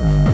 Bye.